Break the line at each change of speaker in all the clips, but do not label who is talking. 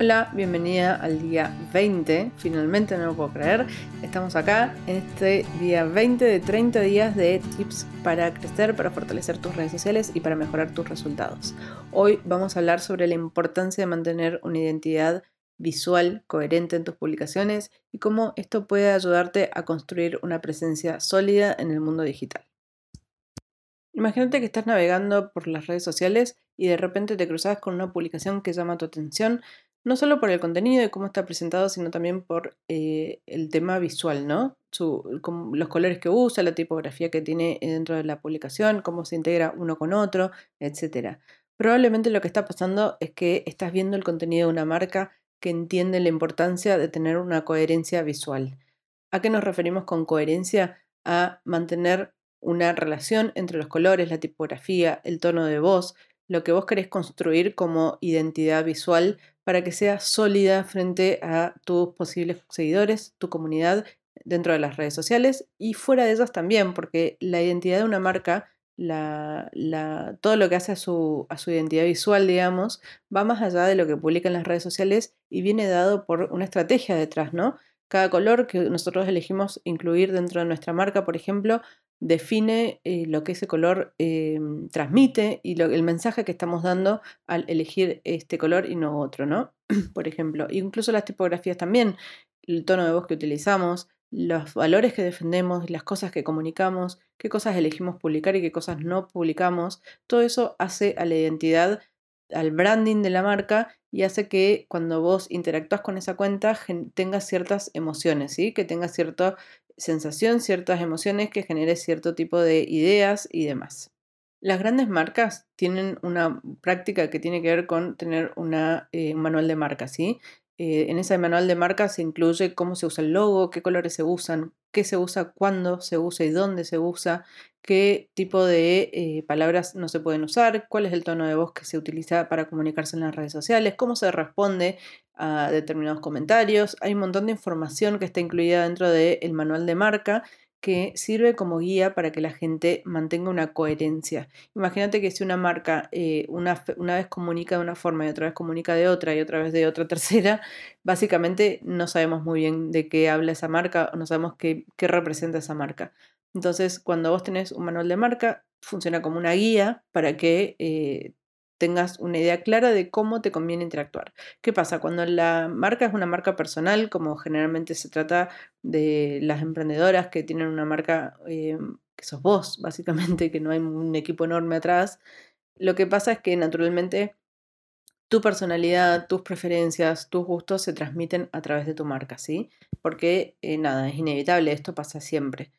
Hola, bienvenida al día 20. Finalmente no lo puedo creer. Estamos acá en este día 20 de 30 días de tips para crecer, para fortalecer tus redes sociales y para mejorar tus resultados. Hoy vamos a hablar sobre la importancia de mantener una identidad visual coherente en tus publicaciones y cómo esto puede ayudarte a construir una presencia sólida en el mundo digital. Imagínate que estás navegando por las redes sociales y de repente te cruzas con una publicación que llama tu atención, no solo por el contenido y cómo está presentado, sino también por eh, el tema visual, ¿no? los colores que usa, la tipografía que tiene dentro de la publicación, cómo se integra uno con otro, etc. Probablemente lo que está pasando es que estás viendo el contenido de una marca que entiende la importancia de tener una coherencia visual. ¿A qué nos referimos con coherencia? A mantener una relación entre los colores, la tipografía, el tono de voz, lo que vos querés construir como identidad visual para que sea sólida frente a tus posibles seguidores, tu comunidad dentro de las redes sociales y fuera de ellas también, porque la identidad de una marca, todo lo que hace a su, a su identidad visual, digamos, va más allá de lo que publica en las redes sociales y viene dado por una estrategia detrás, ¿no? Cada color que nosotros elegimos incluir dentro de nuestra marca, por ejemplo, define eh, lo que ese color em, transmite y el mensaje que estamos dando al elegir este color y no otro, ¿no? Por ejemplo, incluso las tipografías también, el tono de voz que utilizamos, los valores que defendemos, las cosas que comunicamos, qué cosas elegimos publicar y qué cosas no publicamos, todo eso hace a la identidad, al branding de la marca y hace que cuando vos interactúas con esa cuenta tengas ciertas emociones, ¿sí? que tengas cierto sensación, ciertas emociones, que genere cierto tipo de ideas y demás. Las grandes marcas tienen una práctica que tiene que ver con tener una, eh, un manual de marca, ¿sí? Eh, en ese manual de marca se incluye cómo se usa el logo, qué colores se usan, qué se usa, cuándo se usa y dónde se usa, qué tipo de eh, palabras no se pueden usar, cuál es el tono de voz que se utiliza para comunicarse en las redes sociales, cómo se responde a determinados comentarios. Hay un montón de información que está incluida dentro del manual de marca que sirve como guía para que la gente mantenga una coherencia. Imagínate que si una marca eh, una, una, vez comunica de una forma y otra vez comunica de otra y otra vez de otra tercera, básicamente no sabemos muy bien de qué habla esa marca o no sabemos qué, qué representa esa marca. Entonces, cuando vos tenés un manual de marca, funciona como una guía para que eh, tengas una idea clara de cómo te conviene interactuar. ¿Qué pasa? Cuando la marca es una marca personal, como generalmente se trata de las emprendedoras que tienen una marca eh, que sos vos, básicamente, que no hay un equipo enorme atrás, lo que pasa es que naturalmente tu personalidad, tus preferencias, tus gustos se transmiten a través de tu marca, ¿sí? Porque eh, nada, es inevitable, esto pasa siempre.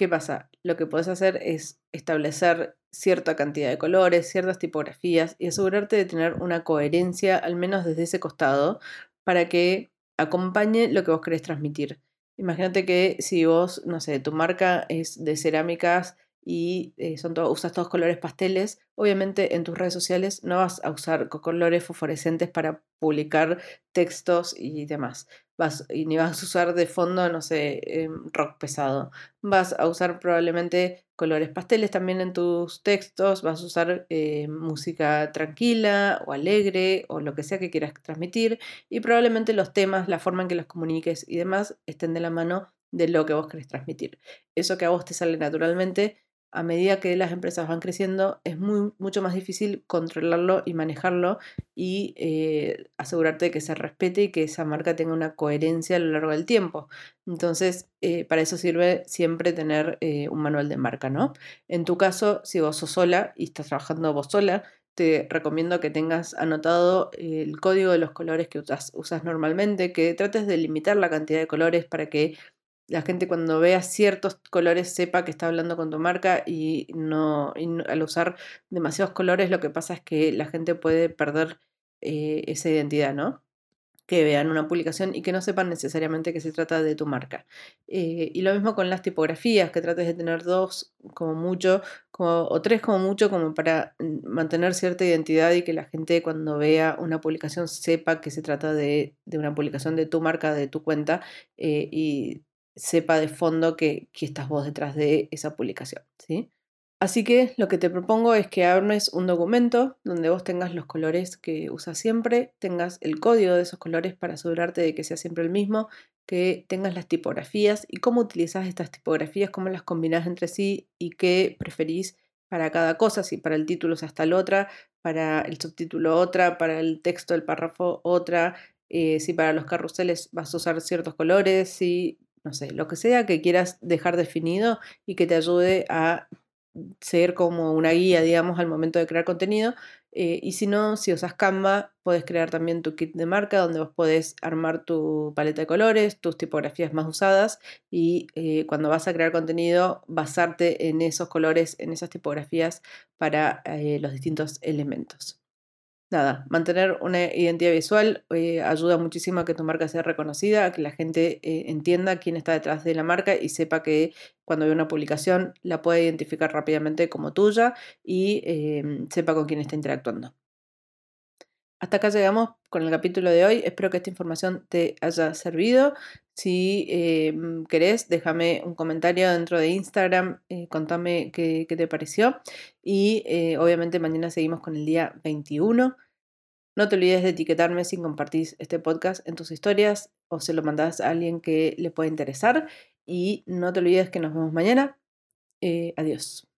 ¿Qué pasa? Lo que puedes hacer es establecer cierta cantidad de colores, ciertas tipografías y asegurarte de tener una coherencia, al menos desde ese costado, para que acompañe lo que vos querés transmitir. Imagínate que si vos, no sé, tu marca es de cerámicas y eh, son usas todos colores pasteles, obviamente en tus redes sociales no vas a usar colores fosforescentes para publicar textos y demás. Vas, y ni vas a usar de fondo, no sé, em, rock pesado. Vas a usar probablemente colores pasteles también en tus textos, vas a usar eh, música tranquila o alegre o lo que sea que quieras transmitir y probablemente los temas, la forma en que los comuniques y demás estén de la mano de lo que vos querés transmitir. Eso que a vos te sale naturalmente a medida que las empresas van creciendo, es muy, mucho más difícil controlarlo y manejarlo y eh, asegurarte de que se respete y que esa marca tenga una coherencia a lo largo del tiempo. Entonces, eh, para eso sirve siempre tener eh, un manual de marca, ¿no? En tu caso, si vos sos sola y estás trabajando vos sola, te recomiendo que tengas anotado el código de los colores que usas, usas normalmente, que trates de limitar la cantidad de colores para que la gente cuando vea ciertos colores sepa que está hablando con tu marca y no, al usar demasiados colores lo que pasa es que la gente puede perder eh, esa identidad, ¿no? Que vean una publicación y que no sepan necesariamente que se trata de tu marca. Eh, y lo mismo con las tipografías, que trates de tener dos como mucho, o tres como mucho, como para mm, mantener cierta identidad y que la gente cuando vea una publicación sepa que se trata de, una publicación de tu marca, de tu cuenta, eh, y sepa de fondo que, que estás vos detrás de esa publicación, ¿sí? Así que lo que te propongo es que armes un documento donde vos tengas los colores que usas siempre, tengas el código de esos colores para asegurarte de que sea siempre el mismo, que tengas las tipografías y cómo utilizas estas tipografías, cómo las combinas entre sí y qué preferís para cada cosa, si para el título es hasta la otra, para el subtítulo otra, para el texto del párrafo otra, eh, si para los carruseles vas a usar ciertos colores, si, no sé, lo que sea que quieras dejar definido y que te ayude a ser como una guía, digamos, al momento de crear contenido. Eh, y si no, si usas Canva, puedes crear también tu kit de marca donde vos podés armar tu paleta de colores, tus tipografías más usadas y eh, cuando vas a crear contenido, basarte en esos colores, en esas tipografías para eh, los distintos elementos nada, mantener una identidad visual eh, ayuda muchísimo a que tu marca sea reconocida, a que la gente eh, entienda quién está detrás de la marca y sepa que cuando ve una publicación la puede identificar rápidamente como tuya y em, sepa con quién está interactuando. Hasta acá llegamos con el capítulo de hoy. Espero que esta información te haya servido. Si em, querés, déjame un comentario dentro de Instagram, eh, contame qué, qué, te pareció. Y eh, obviamente mañana seguimos con el día 21. No te olvides de etiquetarme si compartís este podcast en tus historias o se lo mandás a alguien que le pueda interesar. Y no te olvides que nos vemos mañana. Eh, adiós.